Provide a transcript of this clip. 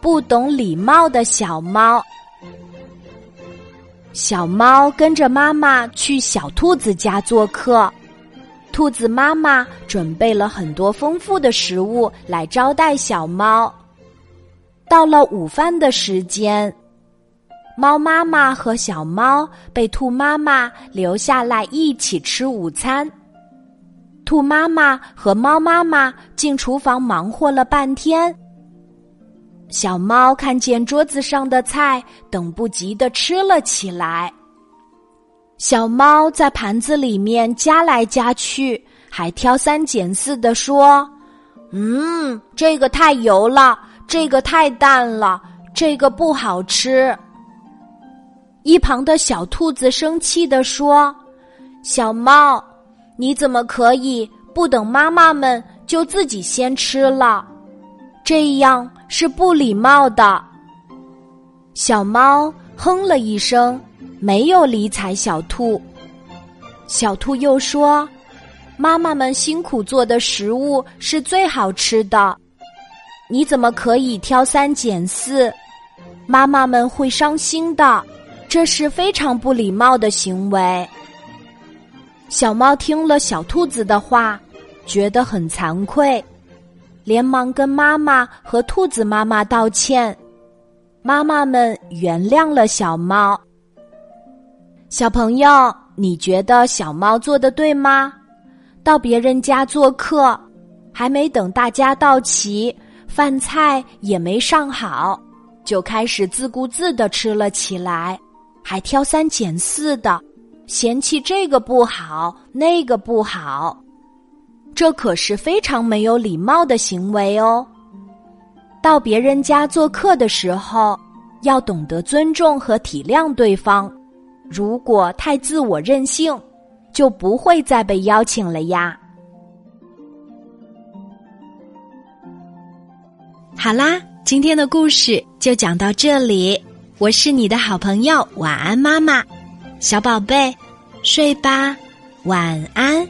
不懂礼貌的小猫。小猫跟着妈妈去小兔子家做客，兔子妈妈准备了很多丰富的食物来招待小猫。到了午饭的时间，猫妈妈和小猫被兔妈妈留下来一起吃午餐。兔妈妈和猫妈妈进厨房忙活了半天。小猫看见桌子上的菜，等不及的吃了起来。小猫在盘子里面夹来夹去，还挑三拣四的说：“嗯，这个太油了，这个太淡了，这个不好吃。”一旁的小兔子生气的说：“小猫，你怎么可以不等妈妈们就自己先吃了？这样。”是不礼貌的。小猫哼了一声，没有理睬小兔。小兔又说：“妈妈们辛苦做的食物是最好吃的，你怎么可以挑三拣四？妈妈们会伤心的，这是非常不礼貌的行为。”小猫听了小兔子的话，觉得很惭愧。连忙跟妈妈和兔子妈妈道歉，妈妈们原谅了小猫。小朋友，你觉得小猫做的对吗？到别人家做客，还没等大家到齐，饭菜也没上好，就开始自顾自的吃了起来，还挑三拣四的，嫌弃这个不好，那个不好。这可是非常没有礼貌的行为哦。到别人家做客的时候，要懂得尊重和体谅对方。如果太自我任性，就不会再被邀请了呀。好啦，今天的故事就讲到这里。我是你的好朋友晚安妈妈，小宝贝，睡吧，晚安。